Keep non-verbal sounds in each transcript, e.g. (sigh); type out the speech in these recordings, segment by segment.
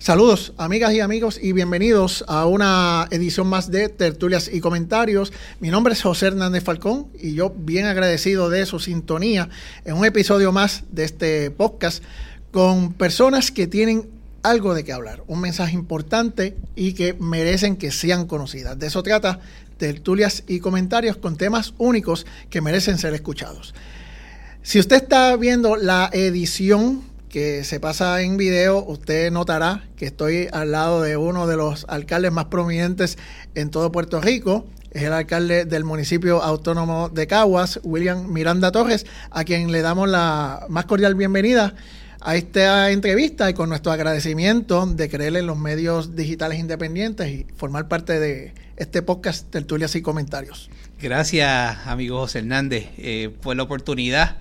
Saludos, amigas y amigos, y bienvenidos a una edición más de Tertulias y Comentarios. Mi nombre es José Hernández Falcón y yo bien agradecido de su sintonía en un episodio más de este podcast con personas que tienen algo de qué hablar, un mensaje importante y que merecen que sean conocidas. De eso trata Tertulias y Comentarios con temas únicos que merecen ser escuchados. Si usted está viendo la edición que se pasa en video, usted notará que estoy al lado de uno de los alcaldes más prominentes en todo Puerto Rico. Es el alcalde del municipio autónomo de Caguas, William Miranda Torres, a quien le damos la más cordial bienvenida a esta entrevista y con nuestro agradecimiento de creer en los medios digitales independientes y formar parte de este podcast Tertulias y Comentarios. Gracias, amigo José Hernández, eh, por la oportunidad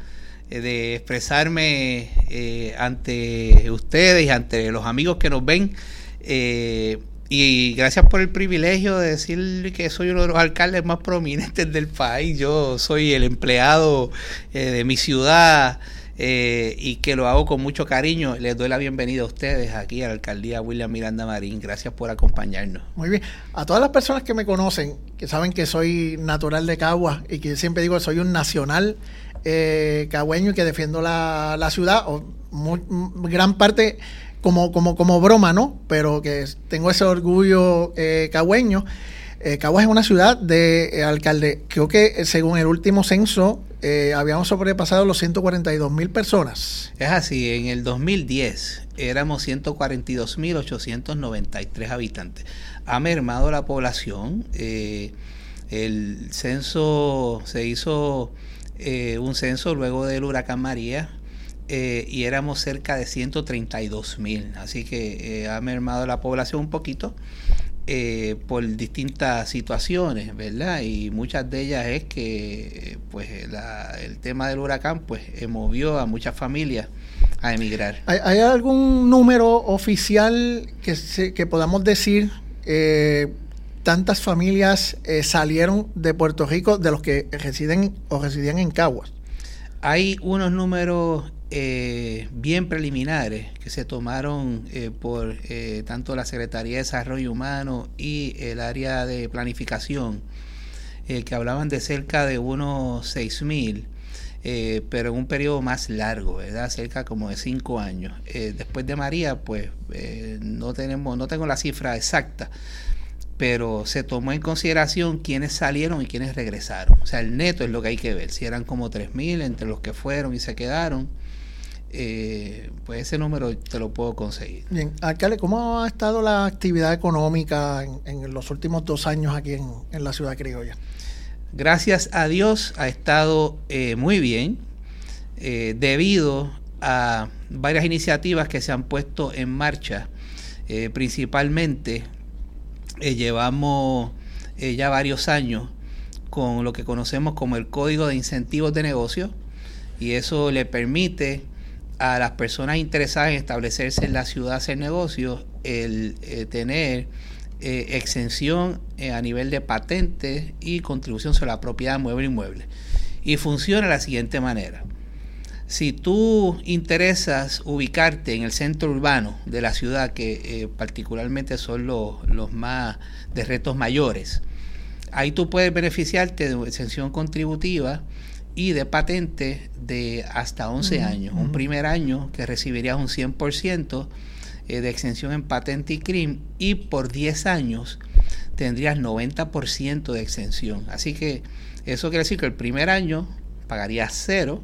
de expresarme eh, ante ustedes y ante los amigos que nos ven. Eh, y gracias por el privilegio de decir que soy uno de los alcaldes más prominentes del país. Yo soy el empleado de mi ciudad y que lo hago con mucho cariño. Les doy la bienvenida a ustedes aquí a la alcaldía William Miranda Marín. Gracias por acompañarnos. Muy bien. A todas las personas que me conocen, que saben que soy natural de Caguas y que siempre digo que soy un nacional eh, cagüeño y que defiendo la, ciudad, o gran parte como, como, como broma, ¿no? Pero que tengo ese orgullo eh, cagüeño. Eh, Caguas es una ciudad de eh, alcalde. Creo que según el último censo habíamos sobrepasado los 142 mil personas. Es así, en el 2010 éramos 142 mil 893 habitantes. Ha mermado la población. el censo se hizo eh, un censo luego del huracán María eh, y éramos cerca de 132 mil. Así que eh, ha mermado la población un poquito por distintas situaciones, ¿verdad? Y muchas de ellas es que pues el tema del huracán pues movió a muchas familias a emigrar. ¿Hay, algún número oficial que, que podamos decir? Tantas familias eh, salieron de Puerto Rico de los que residen o residían en Caguas? Hay unos números eh, bien preliminares que se tomaron eh, por tanto la Secretaría de Desarrollo Humano y el área de planificación, que hablaban de cerca de unos 6.000, mil. pero en un periodo más largo, ¿verdad? Cerca como de cinco años. después de María, pues no tenemos, no tengo la cifra exacta, pero se tomó en consideración quiénes salieron y quiénes regresaron. O sea, el neto es lo que hay que ver. Si eran como 3.000 entre los que fueron y se quedaron, eh, pues ese número te lo puedo conseguir. Bien, alcalde, ¿cómo ha estado la actividad económica en, los últimos dos años aquí en, la ciudad criolla? Gracias a Dios ha estado eh, muy bien, eh, debido a varias iniciativas que se han puesto en marcha, principalmente eh, llevamos eh, ya varios años con lo que conocemos como el Código de Incentivos de Negocio y eso le permite a las personas interesadas en establecerse en la ciudad, hacer negocios, el eh, tener exención a nivel de patentes y contribución sobre la propiedad mueble inmueble. Y funciona de la siguiente manera. Si tú interesas ubicarte en el centro urbano de la ciudad, que eh, particularmente son los, los más de retos mayores, ahí tú puedes beneficiarte de exención contributiva y de patente de hasta 11 años. Un primer año que recibirías un 100% eh, de exención en patente y CRIM y por 10 años tendrías 90% de exención. Así que eso quiere decir que el primer año pagarías cero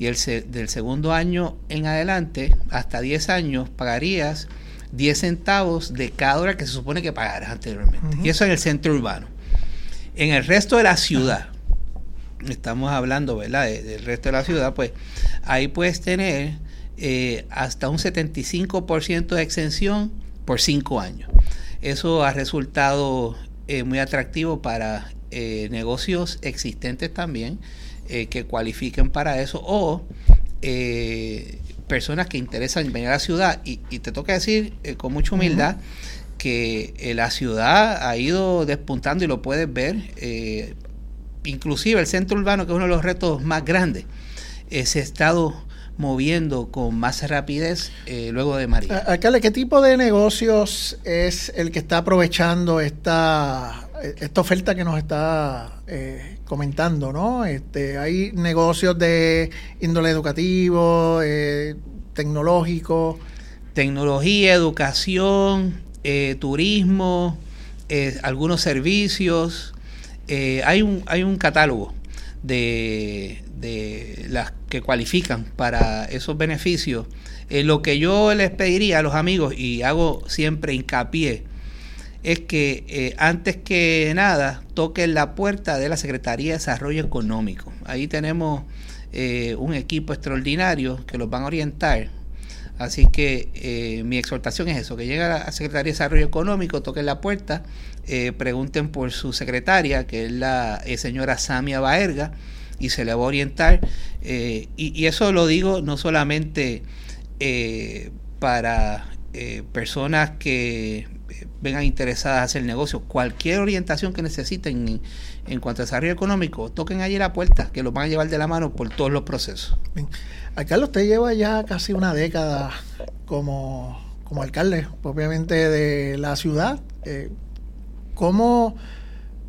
y el del segundo año en adelante, hasta 10 años, pagarías 10 centavos de cada hora que se supone que pagaras anteriormente. Y eso en el centro urbano. En el resto de la ciudad, estamos hablando, ¿verdad? del resto de la ciudad, pues ahí puedes tener eh, hasta un 75% de exención por 5 años. Eso ha resultado eh, muy atractivo para eh, negocios existentes también eh, que cualifiquen para eso o eh, personas que interesan venir a la ciudad. Y, te toca decir eh, con mucha humildad que la ciudad ha ido despuntando y lo puedes ver. inclusive el centro urbano, que es uno de los retos más grandes, se ha estado moviendo con más rapidez eh, luego de María. Alcalde, ¿qué tipo de negocios es el que está aprovechando esta, esta oferta que nos está eh, comentando? ¿no? Este, hay negocios de índole educativo, eh, tecnológico. Tecnología, educación, turismo, algunos servicios. hay, un, hay un catálogo de, de las que cualifican para esos beneficios, eh, lo que yo les pediría a los amigos, y hago siempre hincapié, es que eh, antes que nada toquen la puerta de la Secretaría de Desarrollo Económico. Ahí tenemos eh, un equipo extraordinario que los van a orientar. Así que mi exhortación es eso, que lleguen a la Secretaría de Desarrollo Económico, toquen la puerta, pregunten por su secretaria, que es la señora Samia Baerga, y se le va a orientar. Eh, y, eso lo digo no solamente eh, para eh, personas que vengan interesadas a hacer negocio, cualquier orientación que necesiten en, cuanto a desarrollo económico, toquen allí la puerta, que los van a llevar de la mano por todos los procesos. Bien. usted lleva ya casi una década como, como alcalde, propiamente de la ciudad. ¿Cómo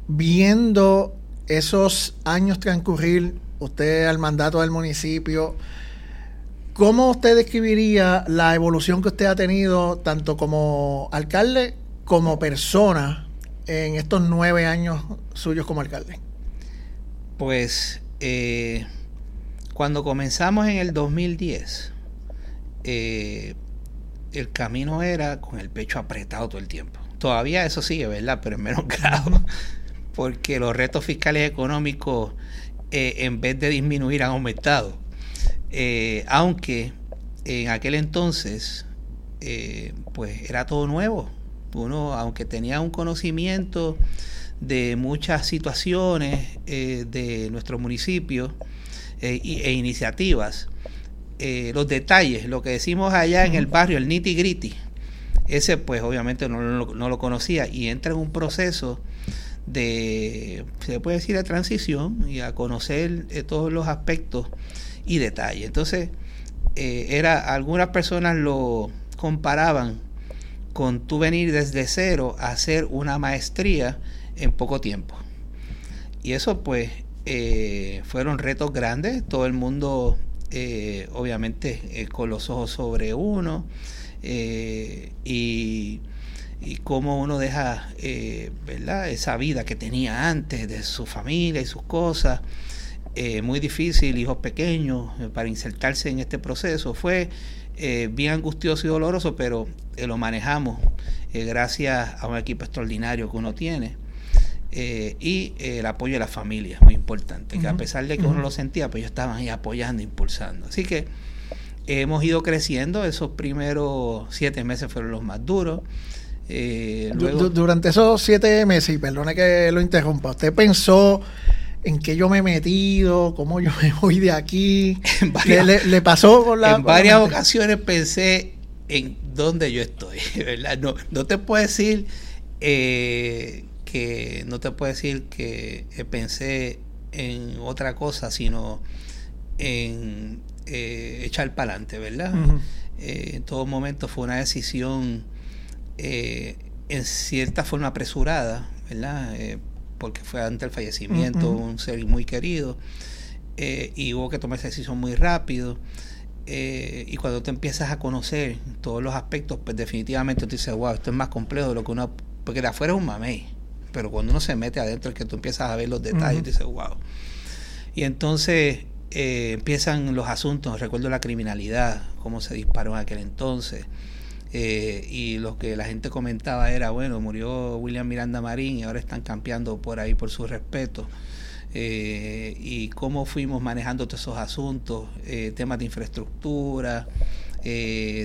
viendo esos años transcurrir, usted al mandato del municipio, ¿cómo usted describiría la evolución que usted ha tenido tanto como alcalde como persona en estos nueve años suyos como alcalde? Pues eh, cuando comenzamos en el 2010, eh, el camino era con el pecho apretado todo el tiempo. Todavía eso sigue, ¿verdad? Pero en menos (laughs) grado porque los retos fiscales económicos eh, en vez de disminuir han aumentado. Eh, aunque en aquel entonces eh, pues era todo nuevo. Uno, aunque tenía un conocimiento de muchas situaciones de nuestro municipio e iniciativas, los detalles, lo que decimos allá en el barrio, el nitty gritty, ese pues obviamente no, lo conocía y entra en un proceso de, se puede decir, de transición y a conocer eh, todos los aspectos y detalles. Entonces, eh, era, algunas personas lo comparaban con tú venir desde cero a hacer una maestría en poco tiempo. Y eso pues eh, fueron retos grandes, todo el mundo obviamente con los ojos sobre uno y cómo uno deja eh, ¿verdad? esa vida que tenía antes de su familia y sus cosas. Eh, muy difícil, hijos pequeños, eh, para insertarse en este proceso. Fue bien angustioso y doloroso, pero lo manejamos gracias a un equipo extraordinario que uno tiene. y el apoyo de la familia, muy importante, que a pesar de que uno lo sentía, pues ellos estaban ahí apoyando, impulsando. Así que hemos ido creciendo, esos primeros siete meses fueron los más duros. Eh, durante esos siete meses, y perdone que lo interrumpa, ¿usted pensó en qué yo me he metido, cómo yo me (laughs) voy de aquí? le, pasó por la... En varias ocasiones pensé en dónde yo estoy, (laughs) ¿verdad? No, no te puedo decir eh, que no te puedo decir que pensé en otra cosa, sino en eh, echar para adelante, ¿verdad? en todo momento fue una decisión eh, en cierta forma apresurada, ¿verdad? Eh, porque fue ante el fallecimiento un ser muy querido eh, y hubo que tomar esa decisión muy rápido. y cuando te empiezas a conocer todos los aspectos, pues definitivamente tú dices, wow, esto es más complejo de lo que uno. Porque de afuera es un mamey, pero cuando uno se mete adentro es que tú empiezas a ver los detalles y dices, wow. Y entonces empiezan los asuntos, recuerdo la criminalidad, cómo se disparó en aquel entonces, eh, y lo que la gente comentaba era, bueno, murió William Miranda Marín y ahora están campeando por ahí por su respeto. Eh, y cómo fuimos manejando todos esos asuntos, eh, temas de infraestructura,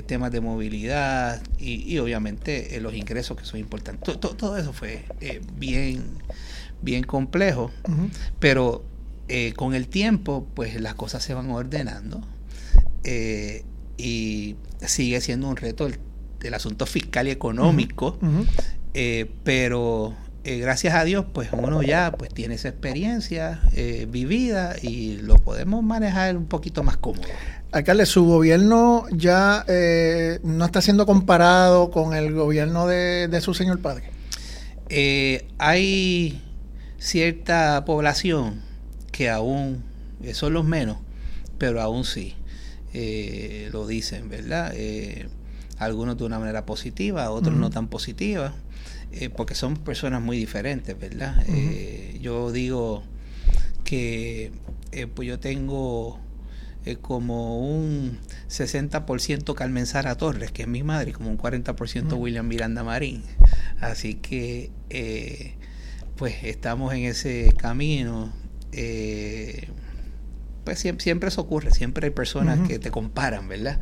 temas de movilidad y, obviamente los ingresos que son importantes. Todo, eso fue bien, bien complejo, pero con el tiempo pues las cosas se van ordenando y sigue siendo un reto el el asunto fiscal y económico, eh, pero eh, gracias a Dios, pues uno ya pues tiene esa experiencia eh, vivida y lo podemos manejar un poquito más cómodo. Alcalde, su gobierno ya no está siendo comparado con el gobierno de, de su señor padre. hay cierta población que aún son los menos, pero aún sí lo dicen, ¿verdad? Algunos de una manera positiva, otros no tan positiva eh, porque son personas muy diferentes, ¿verdad? Eh, yo digo que eh, pues yo tengo como un 60% Carmen Sara Torres, que es mi madre, y como un 40% William Miranda Marín. Así que pues estamos en ese camino. pues siempre, siempre, eso ocurre, siempre hay personas que te comparan, ¿verdad?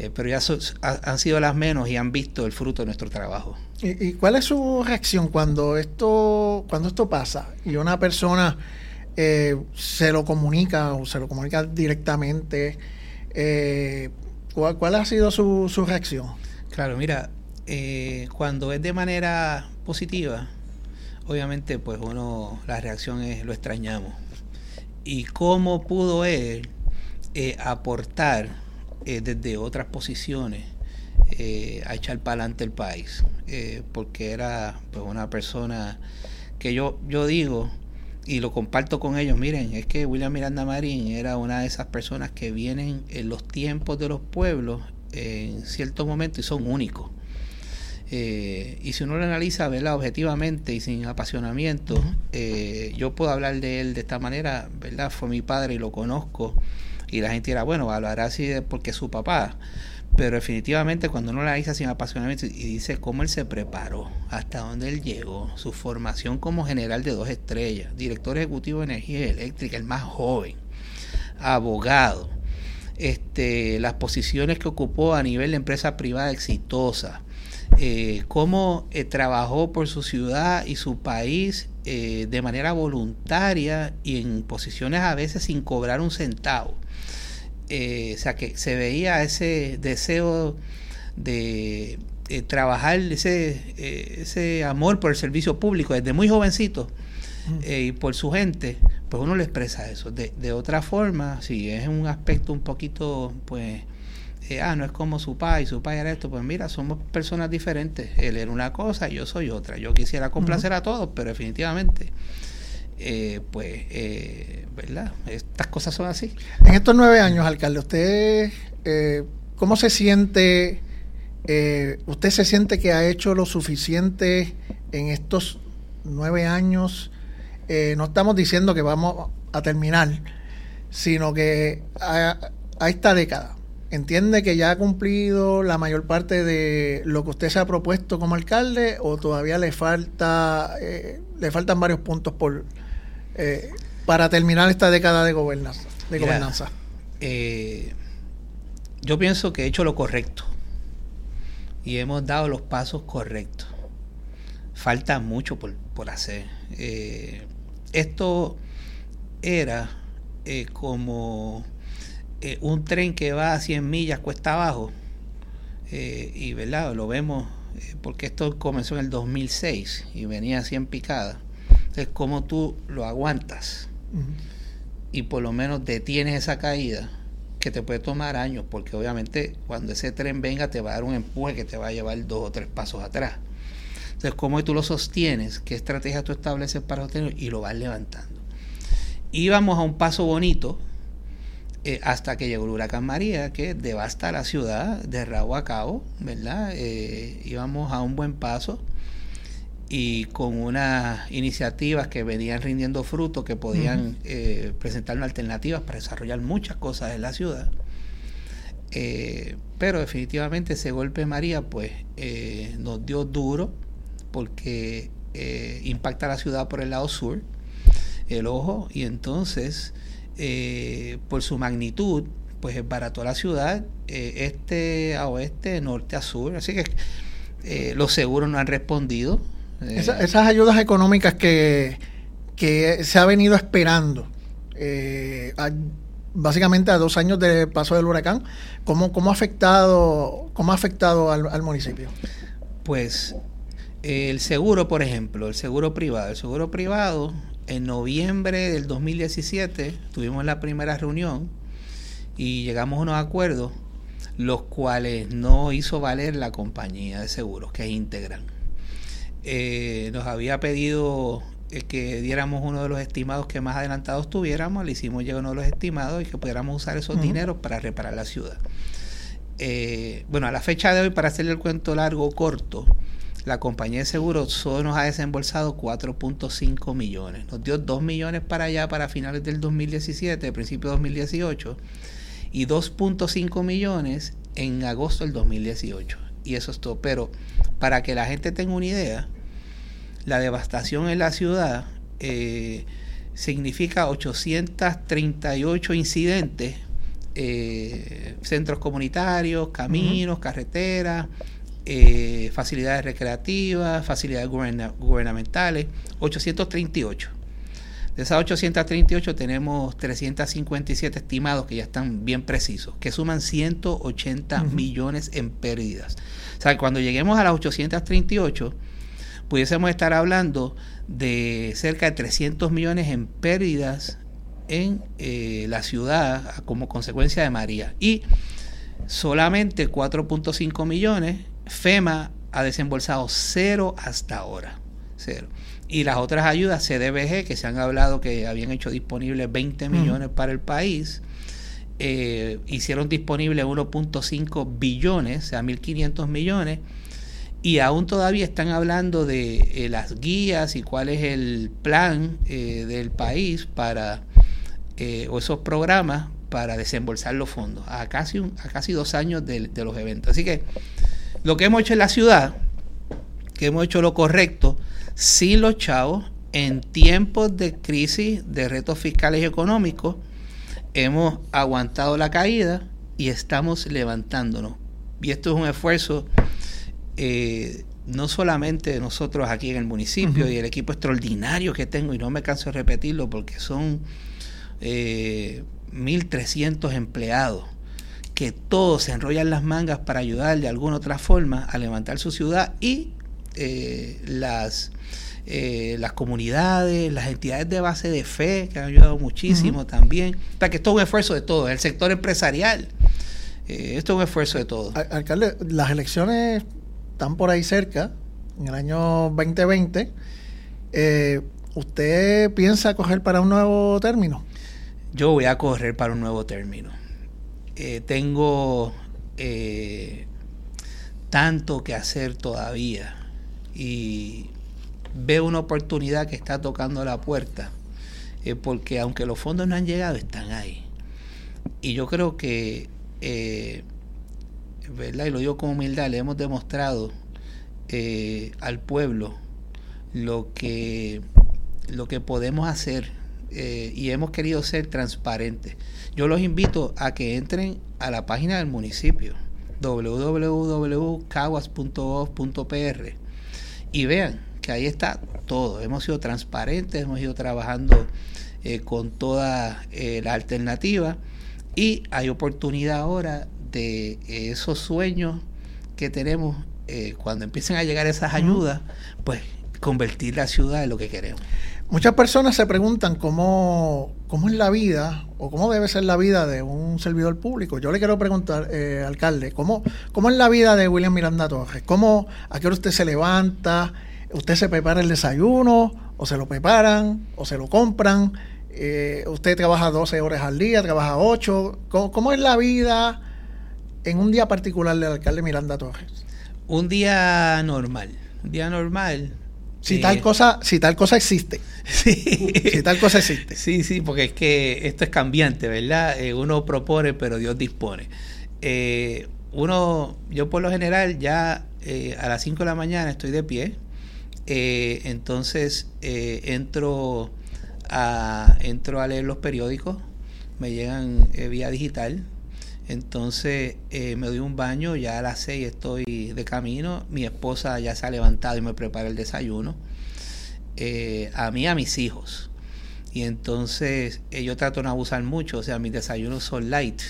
Eh, pero ya han sido las menos y han visto el fruto de nuestro trabajo. ¿Y, cuál es su reacción cuando esto, cuando esto pasa y una persona eh, se lo comunica o se lo comunica directamente? Eh, ¿cuál, ha sido su, su reacción? Claro, mira, cuando es de manera positiva, obviamente pues uno, la reacción es lo extrañamos. ¿Y cómo pudo él aportar? Eh, desde otras posiciones eh, a echar para adelante el país, eh, porque era pues, una persona que yo, yo digo y lo comparto con ellos, miren, es que William Miranda Marín era una de esas personas que vienen en los tiempos de los pueblos en ciertos momentos y son únicos. y si uno lo analiza ¿verdad? objetivamente y sin apasionamiento, yo puedo hablar de él de esta manera, ¿verdad? Fue mi padre y lo conozco y la gente dirá, bueno, hablará así porque es su papá. Pero definitivamente cuando uno la dice sin apasionamiento y dice cómo él se preparó, hasta dónde él llegó, su formación como general de dos estrellas, director ejecutivo de energía eléctrica, el más joven, abogado, este, las posiciones que ocupó a nivel de empresa privada exitosa, eh, cómo eh, trabajó por su ciudad y su país eh, de manera voluntaria y en posiciones a veces sin cobrar un centavo. Eh, o sea, que se veía ese deseo de trabajar, ese, eh, ese amor por el servicio público desde muy jovencito eh, y por su gente, pues uno le expresa eso. De, de otra forma, si es un aspecto un poquito, pues, ah, no es como su padre, su padre era esto, pues mira, somos personas diferentes. Él era una cosa y yo soy otra. Yo quisiera complacer a todos, pero definitivamente eh, pues, eh, ¿verdad? Estas cosas son así. En estos nueve años, alcalde, ¿usted eh, cómo se siente? ¿Usted se siente que ha hecho lo suficiente en estos nueve años? no estamos diciendo que vamos a terminar, sino que a, esta década, ¿entiende que ya ha cumplido la mayor parte de lo que usted se ha propuesto como alcalde o todavía le falta le faltan varios puntos por, eh, para terminar esta década de gobernanza? De gobernanza? Eh, yo pienso que he hecho lo correcto y hemos dado los pasos correctos. Falta mucho por, hacer. Eh, esto era como un tren que va a 100 millas cuesta abajo y verdad lo vemos porque esto comenzó en el 2006 y venía así en picada es como tú lo aguantas y por lo menos detienes esa caída que te puede tomar años, porque obviamente cuando ese tren venga te va a dar un empuje que te va a llevar dos o tres pasos atrás. Entonces, ¿cómo tú lo sostienes? ¿Qué estrategia tú estableces para sostenerlo? Y lo vas levantando. Íbamos a un paso bonito eh, hasta que llegó el huracán María, que devasta la ciudad de rabo a cabo, ¿verdad? Eh, íbamos a un buen paso y con unas iniciativas que venían rindiendo fruto, que podían eh, presentar alternativas para desarrollar muchas cosas en la ciudad. Eh, pero definitivamente ese golpe de María pues eh, nos dio duro porque impacta la ciudad por el lado sur, el ojo, y entonces por su magnitud pues toda la ciudad, este a oeste, norte a sur, así que los seguros no han respondido, esas ayudas económicas que, se ha venido esperando, eh, básicamente a dos años de paso del huracán, ¿cómo, cómo ha afectado, cómo ha afectado al, municipio? Pues El seguro, por ejemplo, el seguro privado. El seguro privado, en noviembre del 2017 tuvimos la primera reunión y llegamos a unos acuerdos, los cuales no hizo valer la compañía de seguros, que es Integran. Eh, nos había pedido eh, que diéramos uno de los estimados que más adelantados tuviéramos, le hicimos llegar uno de los estimados y que pudiéramos usar esos dineros para reparar la ciudad. Eh, bueno, a la fecha de hoy, para hacerle el cuento largo o corto, la compañía de seguros solo nos ha desembolsado 4.5 millones. Nos dio 2 millones para allá para finales del 2017, principio de 2018, y 2.5 millones en agosto del 2018. Y eso es todo. Pero para que la gente tenga una idea, la devastación en la ciudad eh, significa 838 incidentes, eh, centros comunitarios, caminos, carreteras, eh, facilidades recreativas, facilidades gubernamentales, 838. De esas 838 tenemos 357 estimados que ya están bien precisos, que suman 180 millones en pérdidas. O sea, cuando lleguemos a las 838, pudiésemos estar hablando de cerca de 300 millones en pérdidas en eh, la ciudad como consecuencia de María. Y solamente 4.5 millones, FEMA ha desembolsado cero hasta ahora. Cero. Y las otras ayudas, CDBG, que se han hablado que habían hecho disponibles 20 millones para el país, eh, hicieron disponibles 1.5 billones, o sea, 1.500 millones y aún todavía están hablando de eh, las guías y cuál es el plan eh, del país para, eh, o esos programas para desembolsar los fondos, a casi, a casi dos años de, de, los eventos. Así que lo que hemos hecho en la ciudad, que hemos hecho lo correcto, sin los chavos, en tiempos de crisis, de retos fiscales y económicos, hemos aguantado la caída y estamos levantándonos. Y esto es un esfuerzo eh, no solamente nosotros aquí en el municipio y el equipo extraordinario que tengo, y no me canso de repetirlo porque son eh, 1.300 empleados que todos se enrollan las mangas para ayudar de alguna otra forma a levantar su ciudad y eh, las, eh, las comunidades, las entidades de base de fe que han ayudado muchísimo también. Para que esto es un esfuerzo de todos, el sector empresarial. esto es un esfuerzo de todos. Alcalde, las elecciones están por ahí cerca, en el año 2020, eh, ¿usted piensa coger para un nuevo término? Yo voy a correr para un nuevo término. Eh, tengo eh, tanto que hacer todavía y veo una oportunidad que está tocando la puerta, porque aunque los fondos no han llegado, están ahí. Y yo creo que ¿verdad? y lo digo con humildad, le hemos demostrado eh, al pueblo lo que, lo que podemos hacer eh, y hemos querido ser transparentes. Yo los invito a que entren a la página del municipio www.caguas.gov.pr y vean que ahí está todo. Hemos sido transparentes, hemos ido trabajando eh, con toda la alternativa y hay oportunidad ahora de esos sueños que tenemos eh, cuando empiecen a llegar esas ayudas, pues convertir la ciudad en lo que queremos. Muchas personas se preguntan cómo, cómo es la vida o cómo debe ser la vida de un servidor público. Yo le quiero preguntar, eh, alcalde, ¿cómo, ¿cómo es la vida de William Miranda Torres? ¿Cómo, ¿A qué hora usted se levanta? ¿Usted se prepara el desayuno? ¿O se lo preparan? ¿O se lo compran? Eh, ¿Usted trabaja 12 horas al día? ¿Trabaja 8? ¿Cómo, cómo es la vida? en un día particular del alcalde Miranda Torres? Un día normal. Un día normal. Si tal eh, cosa, si tal cosa existe. (laughs) Sí. Si tal cosa existe. Sí, sí, porque es que esto es cambiante, ¿verdad? Eh, uno propone, pero Dios dispone. Eh, uno, yo por lo general ya a las 5 de la mañana estoy de pie. Entonces entro a entro a leer los periódicos. Me llegan vía digital entonces eh, me doy un baño, ya a las seis estoy de camino, mi esposa ya se ha levantado y me prepara el desayuno. Eh, a mí, a mis hijos. y entonces eh, yo trato de no abusar mucho, o sea, mis desayunos son light.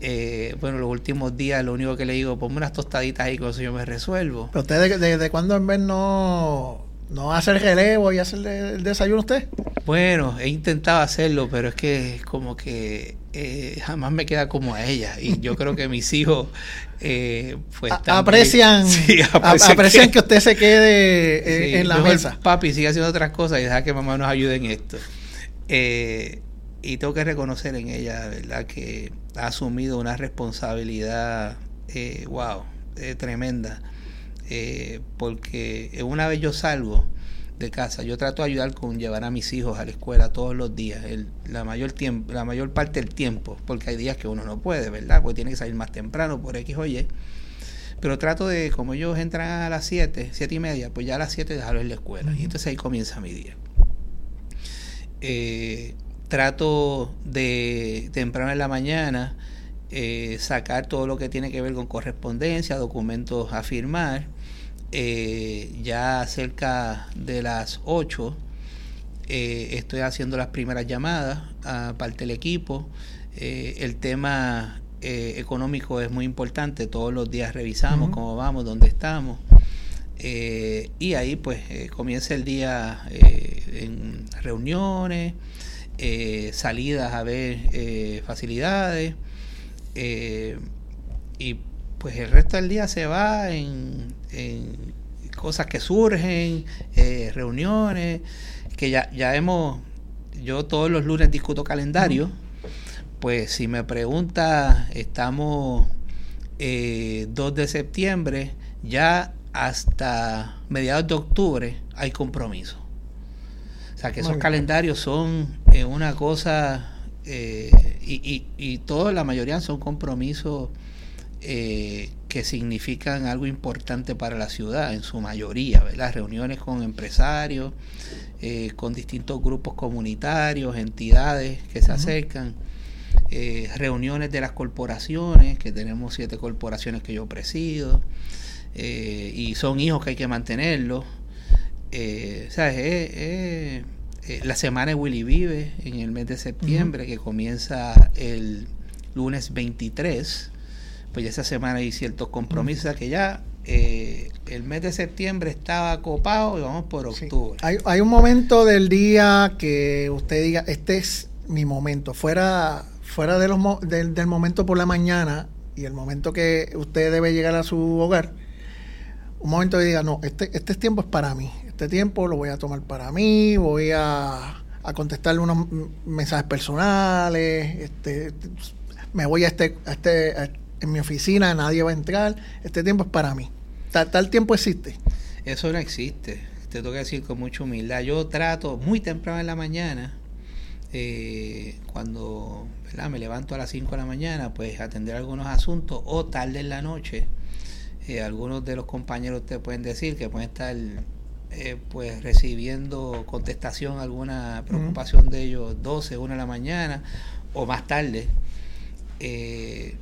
Eh, bueno, los últimos días lo único que le digo, ponme unas tostaditas ahí, con eso yo me resuelvo. ¿Pero usted desde cuándo en vez no, no hace el relevo y hace el, desayuno usted? Bueno, he intentado hacerlo, pero es que como que eh, jamás me queda como a ella. Y yo (laughs) creo que mis hijos eh, pues aprecian, (laughs) aprecian, que, usted se quede en la mesa. Papi sigue haciendo otras cosas y deja que mamá nos ayude en esto. Eh, y tengo que reconocer en ella, ¿verdad?, que ha asumido una responsabilidad, eh, wow, eh, tremenda. Eh, porque una vez yo salgo de casa, yo trato de ayudar con llevar a mis hijos a la escuela todos los días, la, mayor tiempo, la mayor parte del tiempo, porque hay días que uno no puede, ¿verdad? Porque tiene que salir más temprano por X o Y. Pero trato de, como ellos entran a las 7, 7 y media, pues ya a las 7 dejarlos en la escuela. Y entonces ahí comienza mi día. Eh, trato de temprano en la mañana eh, sacar todo lo que tiene que ver con correspondencia, documentos a firmar. Eh, ya cerca de las 8 eh, estoy haciendo las primeras llamadas a parte del equipo. el tema económico es muy importante, todos los días revisamos cómo vamos, dónde estamos. y ahí pues comienza el día en reuniones, eh, salidas a ver eh, facilidades eh, y pues el resto del día se va en, cosas que surgen, reuniones, que ya, ya hemos, yo todos los lunes discuto calendario, pues si me pregunta, estamos 2 de septiembre, ya hasta mediados de octubre hay compromiso. O sea, que esos calendarios son eh, una cosa, eh, y, y, todos, la mayoría son compromisos eh, que significan algo importante para la ciudad, en su mayoría, ¿verdad? Reuniones con empresarios, con distintos grupos comunitarios, entidades que se acercan. reuniones de las corporaciones, que tenemos siete corporaciones que yo presido, y son hijos que hay que mantenerlos. Eh, eh, la semana de Willy Vive en el mes de septiembre, que comienza el lunes 23, pues esa semana hay ciertos compromisos, que ya eh, el mes de septiembre estaba copado y vamos por octubre. Hay, hay, un momento del día que usted diga, este es mi momento, fuera, fuera de los, del, del momento por la mañana y el momento que usted debe llegar a su hogar, un momento que diga, no, este, este tiempo es para mí, este tiempo lo voy a tomar para mí, voy a, a contestarle unos mensajes personales, este, me voy a este, a este en mi oficina, nadie va a entrar, este tiempo es para mí. Tal, tiempo existe. Eso no existe, te tengo que decir con mucha humildad. Yo trato muy temprano en la mañana, eh, cuando me levanto a las 5 de la mañana, pues atender algunos asuntos, o tarde en la noche. Eh, algunos de los compañeros te pueden decir que pueden estar eh, pues recibiendo contestación alguna preocupación de ellos 12, 1 de la mañana o más tarde. Eh,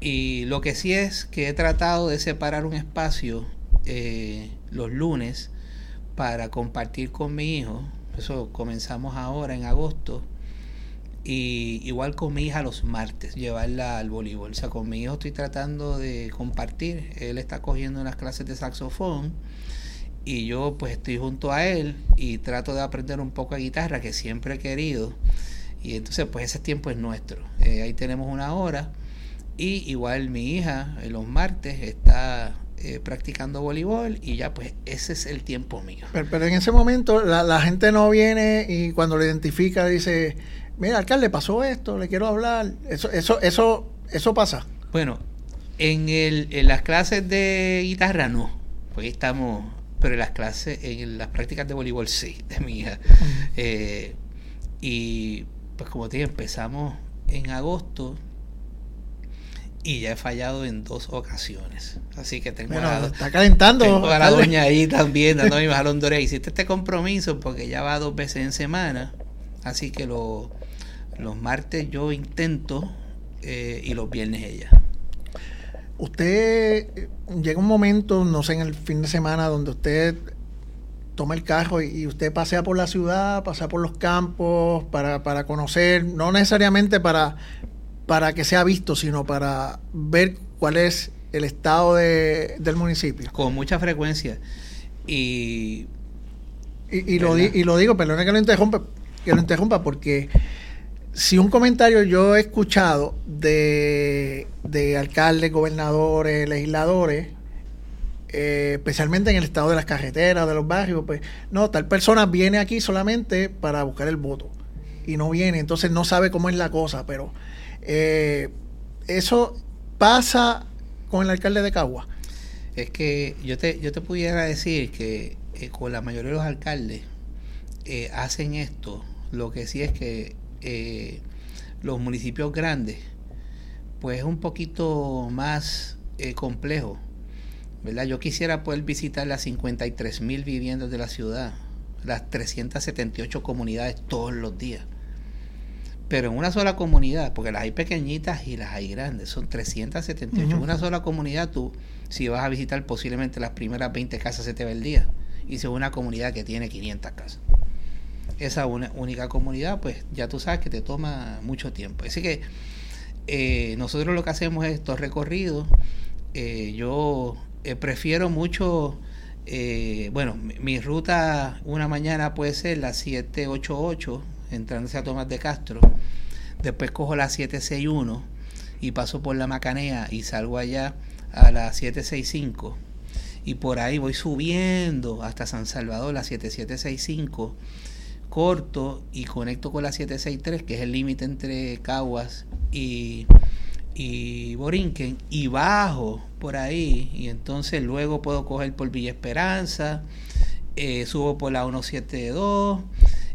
y lo que sí es que he tratado de separar un espacio eh, los lunes para compartir con mi hijo. Eso comenzamos ahora en agosto. Y igual con mi hija los martes, llevarla al voleibol. O sea, con mi hijo estoy tratando de compartir. Él está cogiendo unas clases de saxofón y yo pues estoy junto a él y trato de aprender un poco de guitarra que siempre he querido. Y entonces pues ese tiempo es nuestro. Eh, ahí tenemos una hora y igual mi hija en los martes está eh, practicando voleibol y ya pues ese es el tiempo mío. Pero, en ese momento la, gente no viene y cuando lo identifica dice mira alcalde pasó esto le quiero hablar eso eso eso eso pasa. Bueno en el en las clases de guitarra no pues estamos pero en las clases, en las prácticas de voleibol sí, de mi hija. Eh, y pues como te dije, empezamos en agosto y ya he fallado en dos ocasiones. Así que tengo, a, está calentando, tengo a la doña ahí también dando (laughs) mi jalón de Hiciste este compromiso porque ya va dos veces en semana. Así que los martes yo intento eh, y los viernes ella. Usted llega un momento, no sé, en el fin de semana donde usted toma el carro y, usted pasea por la ciudad, pasea por los campos, para, para conocer, no necesariamente para, para que sea visto, sino para ver cuál es el estado de, del municipio. Con mucha frecuencia. Y, y, lo, y lo digo, perdone que lo interrumpa, que lo interrumpa porque si un comentario yo he escuchado de, de alcaldes, gobernadores, legisladores, eh, especialmente en el estado de las carreteras, de los barrios, pues no, tal persona viene aquí solamente para buscar el voto y no viene, entonces no sabe cómo es la cosa, pero eh, eso pasa con el alcalde de Cagua. Es que yo te, yo te pudiera decir que eh, con la mayoría de los alcaldes hacen esto, lo que sí es que los municipios grandes, pues es un poquito más complejo yo quisiera poder visitar las 53 mil viviendas de la ciudad, las 378 comunidades todos los días. Pero en una sola comunidad, porque las hay pequeñitas y las hay grandes, son 378. En una sola comunidad tú, si vas a visitar posiblemente las primeras 20 casas se te ve el día. Y si es una comunidad que tiene 500 casas. Esa una, única comunidad, pues ya tú sabes que te toma mucho tiempo. Así que eh, nosotros lo que hacemos es estos recorridos. Eh, yo eh, prefiero mucho, eh, bueno, mi, ruta una mañana puede ser la 788, entrando a Tomás de Castro, después cojo la 761 y paso por la Macanea y salgo allá a la 765 y por ahí voy subiendo hasta San Salvador, la 7765, corto y conecto con la 763, que es el límite entre Caguas y y Borinquen y bajo por ahí y entonces luego puedo coger por Villa Esperanza, eh, subo por la 172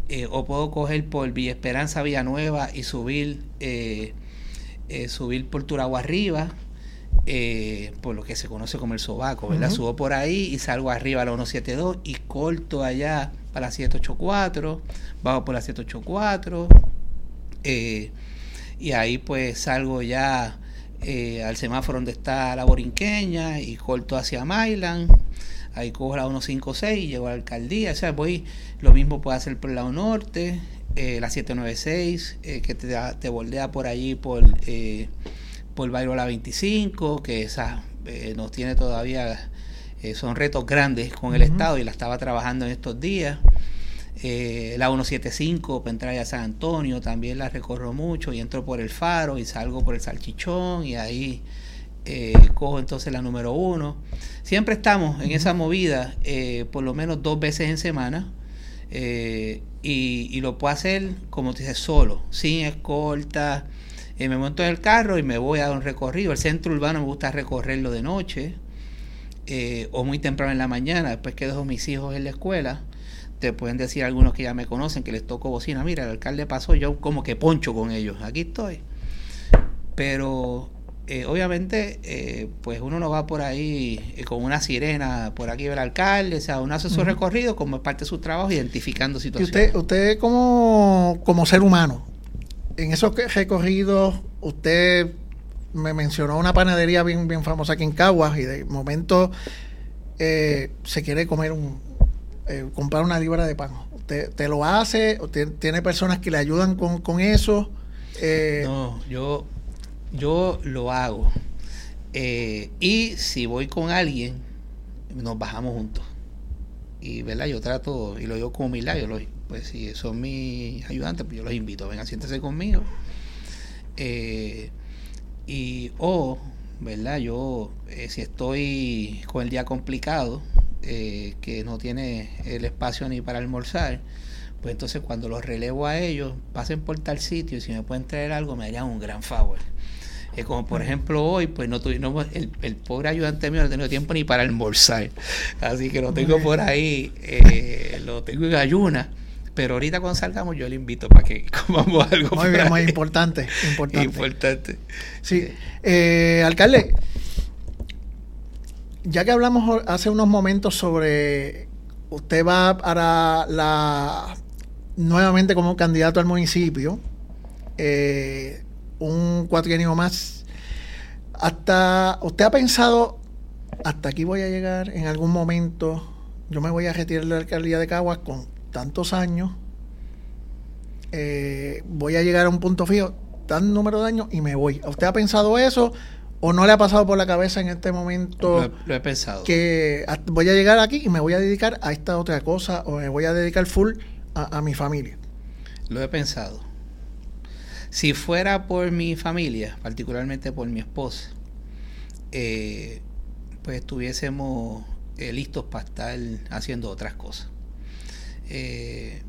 eh, o puedo coger por Villa Esperanza Villanueva y subir eh, subir por Turagua arriba por lo que se conoce como el sobaco, ¿verdad? Subo por ahí y salgo arriba a la 172 y corto allá para la 784, bajo por la 784 y ahí pues salgo ya eh, al semáforo donde está la borinqueña y corto hacia Mailand, ahí cojo la 156 y llego a la alcaldía, o sea, voy, lo mismo puedo hacer por el lado norte, eh, la 796, eh, que te, te bordea por allí por, por Bailo la 25, que esa nos tiene todavía, son retos grandes con el Estado y la estaba trabajando en estos días. Eh, la 175 para entrar a San Antonio también la recorro mucho y entro por el faro y salgo por el salchichón y ahí eh, cojo entonces la número uno. Siempre estamos en esa movida eh, por lo menos dos veces en semana y, lo puedo hacer como te dices solo, sin escolta. me monto en el carro y me voy a un recorrido. El centro urbano me gusta recorrerlo de noche o muy temprano en la mañana, después que dejo mis hijos en la escuela te pueden decir algunos que ya me conocen que les toco bocina, mira, el alcalde pasó, yo como que poncho con ellos, aquí estoy. Pero eh, obviamente, eh, pues uno no va por ahí eh, con una sirena, por aquí ve al alcalde, o sea, uno hace su recorrido como parte de su trabajo, identificando situaciones. Y usted, usted como, como ser humano, en esos recorridos, usted me mencionó una panadería bien, bien famosa aquí en Caguas y de momento se quiere comer un, eh, comprar una libra de pan. ¿Usted te lo hace? ¿Tiene personas que le ayudan con, eso? Eh, no, yo, yo lo hago. Eh, y si voy con alguien, nos bajamos juntos. Y, ¿verdad? Yo trato, y lo digo como humildad, yo pues si son mis ayudantes, pues yo los invito, vengan, siéntese conmigo. Y, o, ¿verdad? Yo, si estoy con el día complicado, eh, que no tiene el espacio ni para almorzar, pues entonces cuando los relevo a ellos, pasen por tal sitio y si me pueden traer algo me harían un gran favor. Eh, como por ejemplo hoy, pues no tuvimos, el, el, pobre ayudante mío no ha tenido tiempo ni para almorzar. Así que lo tengo por ahí, eh, lo tengo en ayuna. Pero ahorita cuando salgamos yo le invito para que (laughs) comamos algo. Muy bien, muy importante, (laughs) importante. Importante. Sí. alcalde, ya que hablamos hace unos momentos sobre usted va para la nuevamente como candidato al municipio, eh, un cuatrienio más. Hasta usted ha pensado hasta aquí voy a llegar en algún momento yo me voy a retirar de la alcaldía de Caguas con tantos años, eh, voy a llegar a un punto fijo, tan número de años y me voy. ¿Usted ha pensado eso? ¿O no le ha pasado por la cabeza en este momento? Lo he, pensado. Que voy a llegar aquí y me voy a dedicar a esta otra cosa o me voy a dedicar full a, mi familia. Lo he pensado. Si fuera por mi familia, particularmente por mi esposa, eh, pues estuviésemos eh, listos para estar haciendo otras cosas. Eh,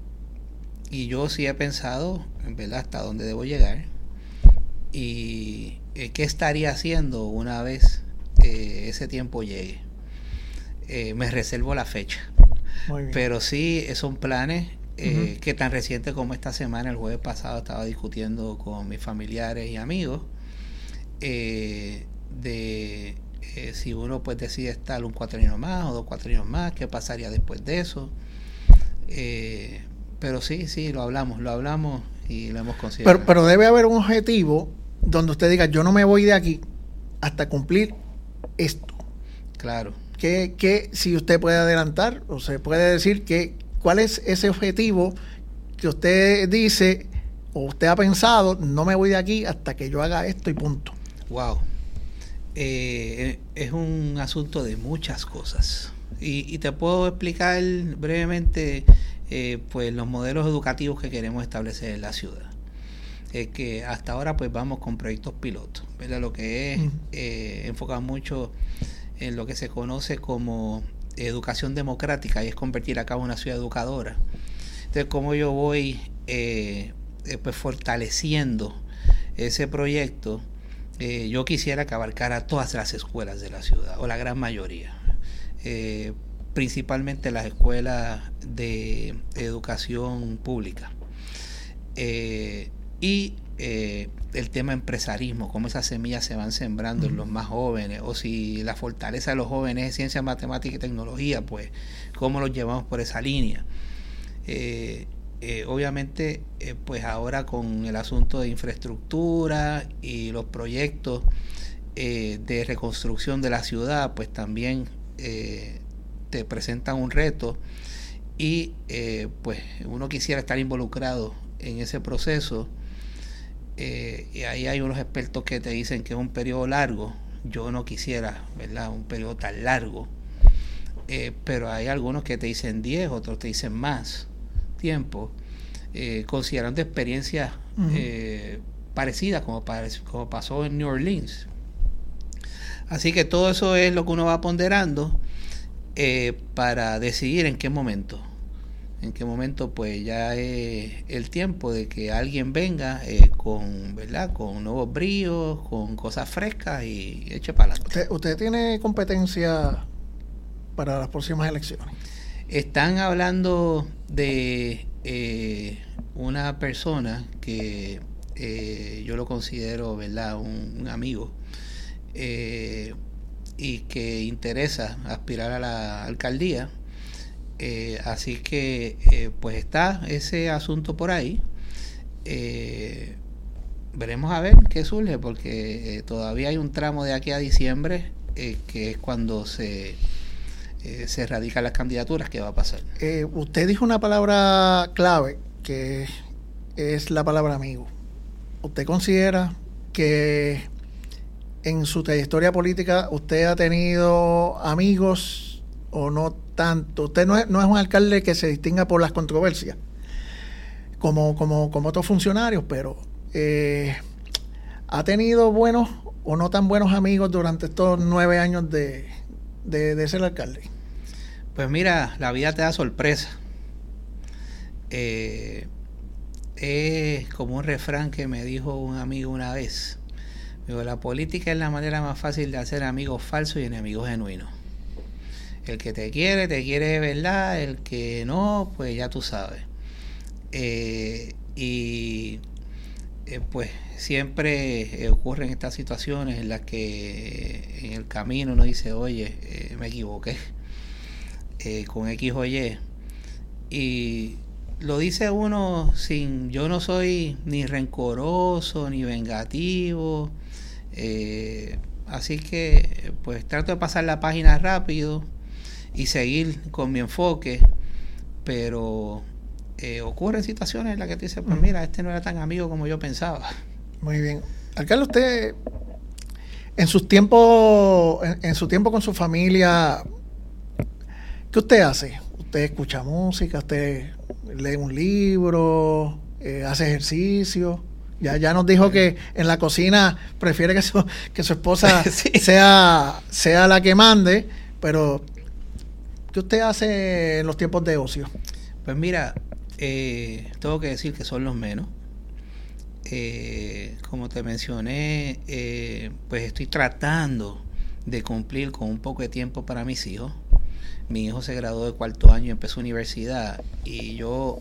y yo sí he pensado, en verdad, hasta dónde debo llegar y eh, qué estaría haciendo una vez eh, ese tiempo llegue. Eh, me reservo la fecha. Pero sí, son planes que tan recientes como esta semana, el jueves pasado, estaba discutiendo con mis familiares y amigos de si uno pues decide estar un cuatrienio más o dos cuatrienios más, qué pasaría después de eso. Pero sí, sí, lo hablamos, lo hablamos y lo hemos considerado. Pero, pero debe haber un objetivo donde usted diga, yo no me voy de aquí hasta cumplir esto. Claro. Que, si usted puede adelantar o se puede decir que cuál es ese objetivo que usted dice o usted ha pensado, no me voy de aquí hasta que yo haga esto y punto. Wow. Eh, es un asunto de muchas cosas. Y, te puedo explicar brevemente eh, pues los modelos educativos que queremos establecer en la ciudad es que hasta ahora pues vamos con proyectos pilotos, ¿verdad? Lo que es eh, enfocado mucho en lo que se conoce como educación democrática y es convertir acá una ciudad educadora. Entonces, como yo voy eh, eh, pues fortaleciendo ese proyecto, yo quisiera que abarcara todas las escuelas de la ciudad, o la gran mayoría. Principalmente las escuelas de educación pública y eh, el tema empresarismo, cómo esas semillas se van sembrando en los más jóvenes, o si la fortaleza de los jóvenes es ciencia, matemática y tecnología, pues cómo los llevamos por esa línea. Eh, eh, obviamente, pues ahora con el asunto de infraestructura y los proyectos de reconstrucción de la ciudad, pues también te presentan un reto y pues uno quisiera estar involucrado en ese proceso eh, y ahí hay unos expertos que te dicen que es un periodo largo. Yo no quisiera, ¿verdad? Un periodo tan largo. Eh, pero hay algunos que te dicen 10, otros te dicen más tiempo, eh, considerando experiencias parecidas como, como pasó en New Orleans. Así que todo eso es lo que uno va ponderando para decidir en qué momento. En qué momento pues ya es el tiempo de que alguien venga eh, con verdad con nuevos bríos con cosas frescas y eche para adelante ¿Usted, tiene competencia para las próximas elecciones. Están hablando de eh, una persona que eh, yo lo considero verdad un, amigo y que interesa aspirar a la alcaldía eh, así que eh, pues está ese asunto por ahí. Eh, veremos a ver qué surge, porque todavía hay un tramo de aquí a diciembre que es cuando se, se radican las candidaturas que va a pasar. usted dijo una palabra clave, que es la palabra amigo. ¿Usted considera que en su trayectoria política usted ha tenido amigos o no tanto. Usted no es, no es un alcalde que se distinga por las controversias, como, como, como otros funcionarios, pero eh, ha tenido buenos o no tan buenos amigos durante estos nueve años de, de, ser alcalde. Pues mira, la vida te da sorpresa. Eh, es como un refrán que me dijo un amigo una vez. La política es la manera más fácil de hacer amigos falsos y enemigos genuinos. El que te quiere, te quiere de verdad. El que no, pues ya tú sabes. Eh, y eh, pues siempre ocurren estas situaciones en las que en el camino uno dice, oye, eh, me equivoqué (laughs) con X o Y. Y lo dice uno sin, yo no soy ni rencoroso ni vengativo. Así que pues trato de pasar la página rápido y seguir con mi enfoque, pero eh, ocurren situaciones en las que tú dices, pues mira, este no era tan amigo como yo pensaba. Muy bien. Alcalde, usted en sus tiempos, en, su tiempo con su familia, ¿qué usted hace? ¿Usted escucha música? ¿Usted lee un libro? Eh, ¿Hace ejercicio? Ya, ya nos dijo que en la cocina prefiere que su, que su esposa (laughs) sea, sea la que mande, pero ¿qué usted hace en los tiempos de ocio? Pues mira, eh, tengo que decir que son los menos. Eh, como te mencioné, eh, pues estoy tratando de cumplir con un poco de tiempo para mis hijos. Mi hijo se graduó de cuarto año y empezó universidad y yo,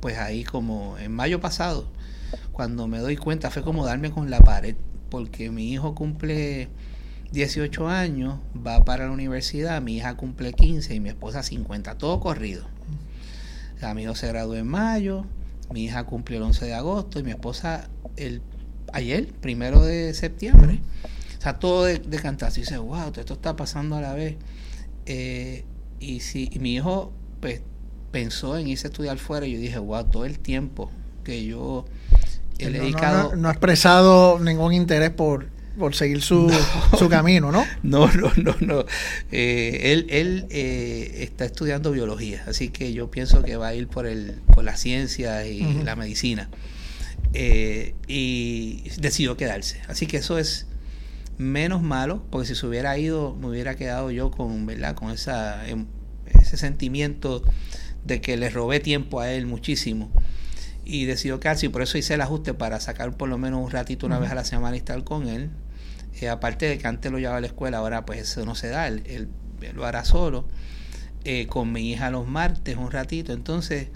pues ahí como en mayo pasado, cuando me doy cuenta fue como darme con la pared, porque mi hijo cumple 18 años, va para la universidad, mi hija cumple 15 y mi esposa 50, todo corrido. Mi hijo se graduó en mayo, mi hija cumplió el 11 de agosto y mi esposa el ayer, primero de septiembre. O sea, todo de, de cantazo. Y dice, wow, esto está pasando a la vez. Eh, y si mi hijo pues pensó en irse a estudiar fuera, y yo dije, wow, todo el tiempo que yo no, No, ha expresado ningún interés por, por seguir su, (laughs) su, camino, ¿no? No, no, no, no. Eh, él él eh, está estudiando biología, así que yo pienso que va a ir por, el, por la ciencia y la medicina. Eh, y decidió quedarse. Así que eso es menos malo, porque si se hubiera ido, me hubiera quedado yo con, ¿verdad? con esa, em, ese sentimiento de que le robé tiempo a él muchísimo y decidió quedarse y por eso hice el ajuste para sacar por lo menos un ratito una vez a la semana y estar con él. Eh, aparte de que antes lo llevaba a la escuela, ahora pues eso no se da, él, lo hará solo. Eh, con mi hija los martes un ratito, entonces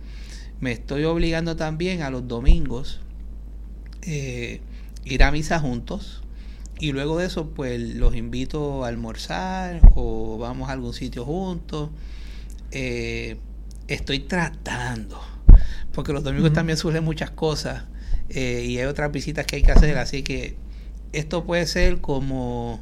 me estoy obligando también a los domingos eh, ir a misa juntos y luego de eso pues los invito a almorzar o vamos a algún sitio juntos. estoy tratando porque los domingos también surgen muchas cosas eh, y hay otras visitas que hay que hacer, así que esto puede ser como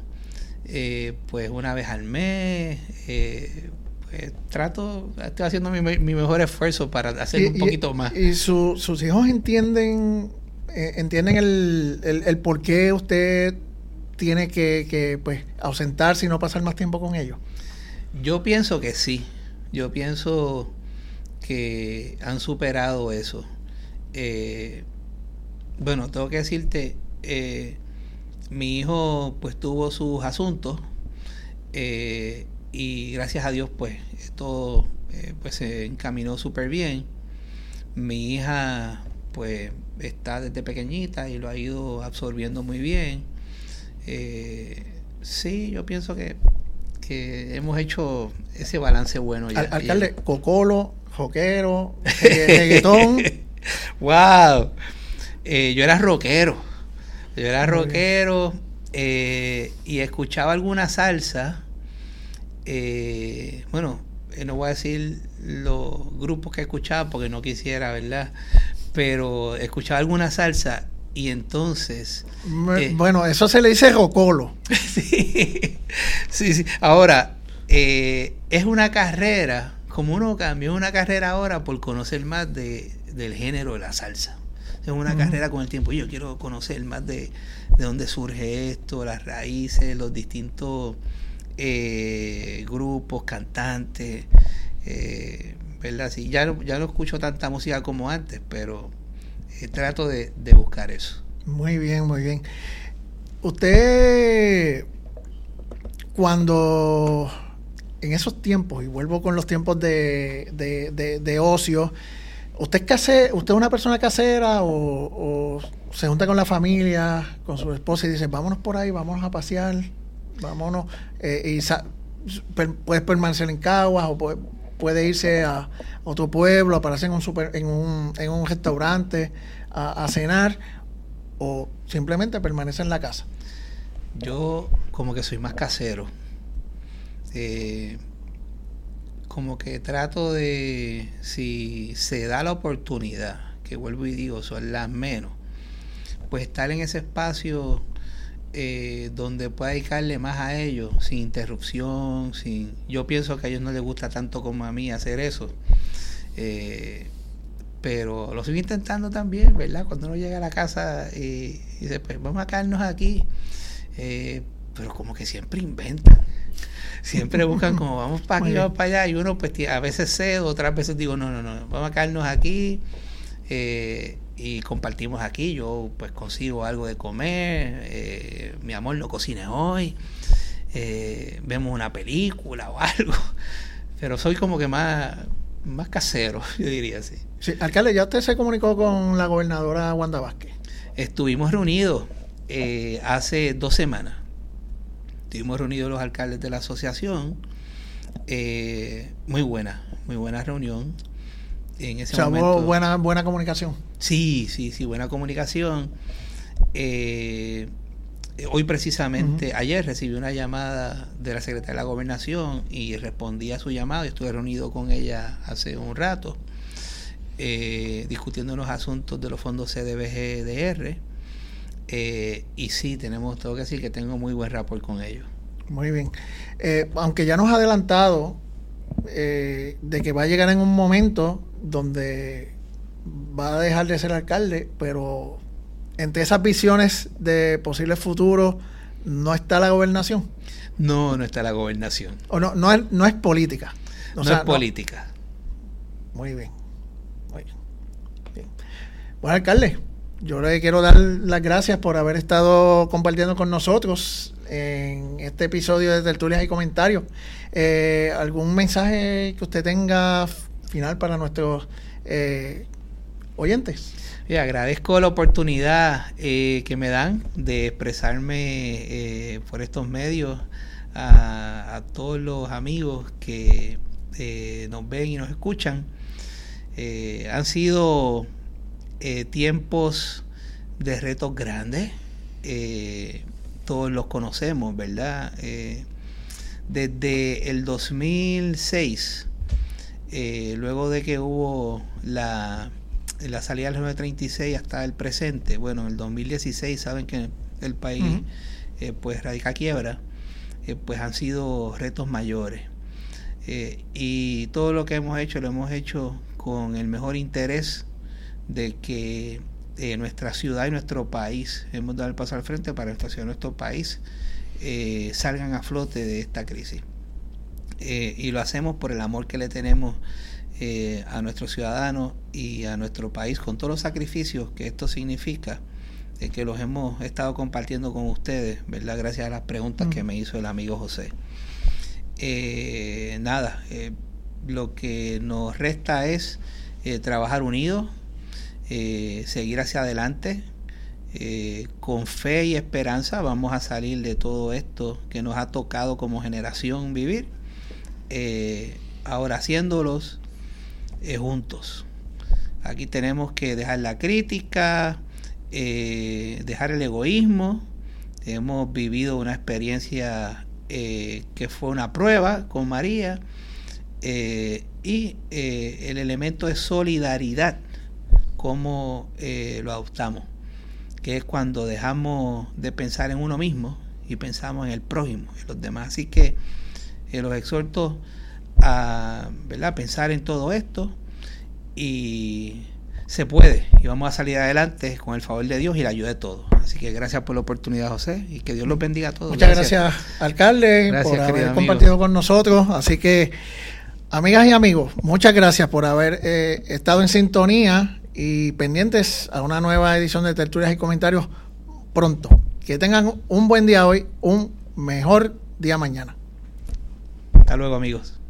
eh, pues una vez al mes, eh, pues trato, estoy haciendo mi, mejor esfuerzo para hacer un poquito más. ¿Y sus hijos entienden entienden el, el, por qué usted tiene que, que pues ausentarse y no pasar más tiempo con ellos? Yo pienso que sí, yo pienso que han superado eso. Eh, bueno, tengo que decirte, eh, mi hijo pues tuvo sus asuntos eh, y gracias a Dios pues todo pues se encaminó súper bien. Mi hija pues está desde pequeñita y lo ha ido absorbiendo muy bien. sí, yo pienso que, que hemos hecho ese balance bueno. Ya, alcalde, Cocolo rockero, reggaetón. (laughs) ¡Wow! Eh, yo era rockero. Yo era rockero eh, y escuchaba alguna salsa. Eh, bueno, no voy a decir los grupos que escuchaba porque no quisiera, ¿verdad? Pero escuchaba alguna salsa y entonces... bueno, eso se le dice rocolo. (laughs) sí, sí, sí. Ahora, es una carrera como uno cambió una carrera ahora por conocer más de, del género de la salsa. Es una carrera con el tiempo. Yo quiero conocer más de, de dónde surge esto, las raíces, los distintos eh, grupos, cantantes. Eh, ¿verdad? Sí, ya, no, ya no escucho tanta música como antes, pero eh, trato de, de buscar eso. Muy bien, muy bien. Usted, cuando en esos tiempos, y vuelvo con los tiempos de, de, ocio, ¿usted es, ¿usted es una persona casera o, se junta con la familia, con su esposa y dice, vámonos por ahí, vámonos a pasear, vámonos, eh, y puede permanecer en Caguas o puede, irse a otro pueblo, a en un, super, en un, en un restaurante a, cenar o simplemente permanece en la casa? Yo como que soy más casero eh, como que trato de, si se da la oportunidad, que vuelvo y digo, son las menos, pues estar en ese espacio eh, donde pueda dedicarle más a ellos, sin interrupción, sin... Yo pienso que a ellos no les gusta tanto como a mí hacer eso. Eh, pero lo sigo intentando también, ¿verdad? Cuando uno llega a la casa y, dice, pues vamos a quedarnos aquí. Eh, pero como que siempre inventan. Siempre buscan como vamos para aquí, vamos para allá. Y uno pues a veces cedo, otras veces digo, no, no, no, vamos a quedarnos aquí. Eh, y compartimos aquí. Yo pues consigo algo de comer. Eh, mi amor no cocina hoy. vemos una película o (laughs) algo. Pero soy como que más, más casero, (laughs) yo diría así. Sí, alcalde, ¿ya usted se comunicó con la gobernadora Wanda Vázquez? Estuvimos reunidos eh, hace dos semanas. Estuvimos reunidos los alcaldes de la asociación. Eh, muy buena, muy buena reunión. En ese o sea, hubo buena, buena comunicación. Sí, sí, sí, buena comunicación. Eh, hoy precisamente, ayer recibí una llamada de la secretaria de la gobernación y respondí a su llamado. Estuve reunido con ella hace un rato eh, discutiendo los asuntos de los fondos CDBGDR. Eh, y sí, tenemos, tengo que decir que tengo muy buen rapport con ellos. Muy bien. Eh, aunque ya nos ha adelantado eh, de que va a llegar en un momento donde va a dejar de ser alcalde, pero entre esas visiones de posibles futuros no está la gobernación. No, no está la gobernación. O no, no es, no es política. no es política. Muy bien. Bueno, alcalde, yo le quiero dar las gracias por haber estado compartiendo con nosotros en este episodio de Tertulias y Comentarios. Eh, ¿Algún mensaje que usted tenga final para nuestros eh, oyentes? Y agradezco la oportunidad eh, que me dan de expresarme por estos medios a, a, todos los amigos que nos ven y nos escuchan. han sido eh, tiempos de retos grandes, eh, todos los conocemos, ¿verdad? Eh, desde el 2006, luego de que hubo la, la salida del 936 hasta el presente, bueno, en el 2016 saben que el país pues radica quiebra, pues han sido retos mayores. y todo lo que hemos hecho lo hemos hecho con el mejor interés de que eh, nuestra ciudad y nuestro país, hemos dado el paso al frente para nuestra ciudad y nuestro país eh, salgan a flote de esta crisis. Eh, y lo hacemos por el amor que le tenemos a nuestros ciudadanos y a nuestro país, con todos los sacrificios que esto significa, que los hemos estado compartiendo con ustedes, ¿verdad? Gracias a las preguntas que mm. me hizo el amigo José. nada, lo que nos resta es trabajar unidos, eh, seguir hacia adelante. Eh, con fe y esperanza vamos a salir de todo esto que nos ha tocado como generación vivir. Eh, ahora haciéndolos juntos. Aquí tenemos que dejar la crítica, dejar el egoísmo. Hemos vivido una experiencia que fue una prueba con María y el elemento de solidaridad cómo eh, lo adoptamos, que es cuando dejamos de pensar en uno mismo y pensamos en el prójimo, en los demás. Así que eh, los exhorto a ¿verdad? pensar en todo esto y se puede y vamos a salir adelante con el favor de Dios y la ayuda de todos. Así que gracias por la oportunidad, José, y que Dios los bendiga a todos. Muchas gracias, alcalde, por haber compartido con nosotros. Así que, amigas y amigos, muchas gracias por haber eh, estado en sintonía y pendientes a una nueva edición de Tertulias y Comentarios pronto. Que tengan un buen día hoy, un mejor día mañana. Hasta luego amigos.